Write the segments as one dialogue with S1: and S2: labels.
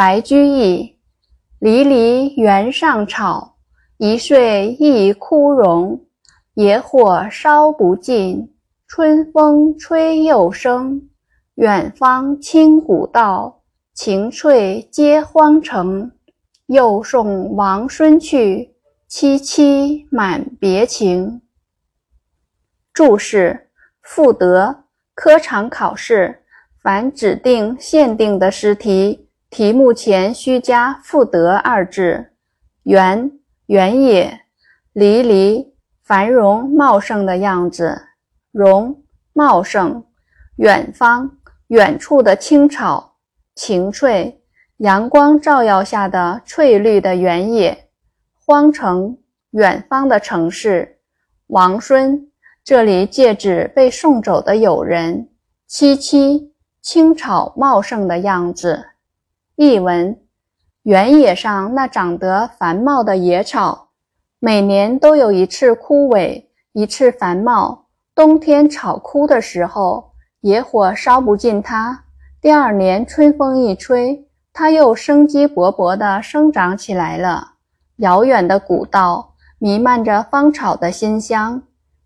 S1: 白居易。离离原上草，一岁一枯荣。野火烧不尽，春风吹又生。远芳侵古道，晴翠接荒城。又送王孙去，萋萋满别情。注释：赋得，科场考试。凡指定、限定的诗题，题目前需加“赋得”二字。原，原野，离离，繁荣茂盛的样子。荣，茂盛。远方，远处的青草。晴翠，阳光照耀下的翠绿的原野。荒城，远方的城市。王孙，这里借指被送走的友人。萋萋。青草茂盛的样子。译文：原野上那长得繁茂的野草，每年都有一次枯萎，一次繁茂。冬天草枯的时候，野火烧不尽它；第二年春风一吹，它又生机勃勃地生长起来了。遥远的古道弥漫着芳草的馨香，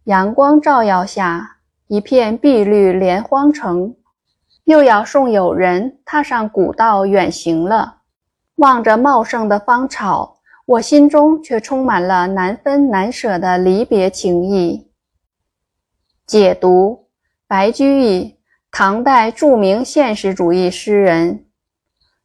S1: 阳光照耀下，一片碧绿连荒城。又要送友人踏上古道远行了，望着茂盛的芳草，我心中却充满了难分难舍的离别情意。解读：白居易，唐代著名现实主义诗人，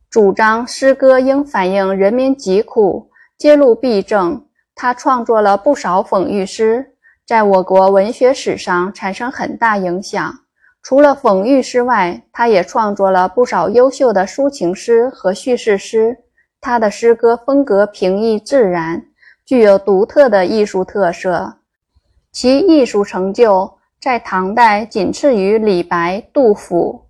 S1: 主张诗歌应反映人民疾苦，揭露弊政。他创作了不少讽喻诗，在我国文学史上产生很大影响。除了讽喻诗外，他也创作了不少优秀的抒情诗和叙事诗。他的诗歌风格平易自然，具有独特的艺术特色，其艺术成就在唐代仅次于李白、杜甫。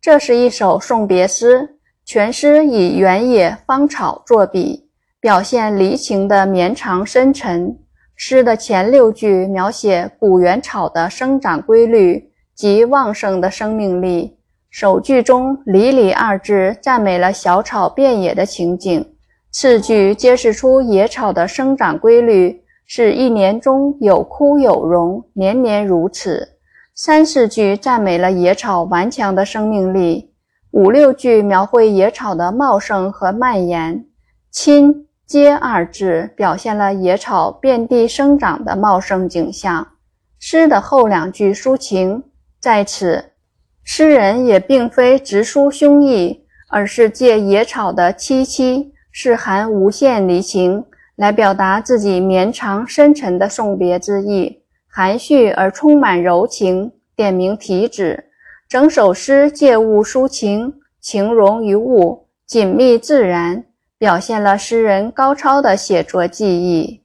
S1: 这是一首送别诗，全诗以原野芳草作笔，表现离情的绵长深沉。诗的前六句描写古原草的生长规律。及旺盛的生命力。首句中“离离”二字赞美了小草遍野的情景，次句揭示出野草的生长规律是一年中有枯有荣，年年如此。三四句赞美了野草顽强的生命力，五六句描绘野草的茂盛和蔓延。亲接二字表现了野草遍地生长的茂盛景象。诗的后两句抒情。在此，诗人也并非直抒胸臆，而是借野草的萋萋，是含无限离情，来表达自己绵长深沉的送别之意，含蓄而充满柔情。点明题旨，整首诗借物抒情，情融于物，紧密自然，表现了诗人高超的写作技艺。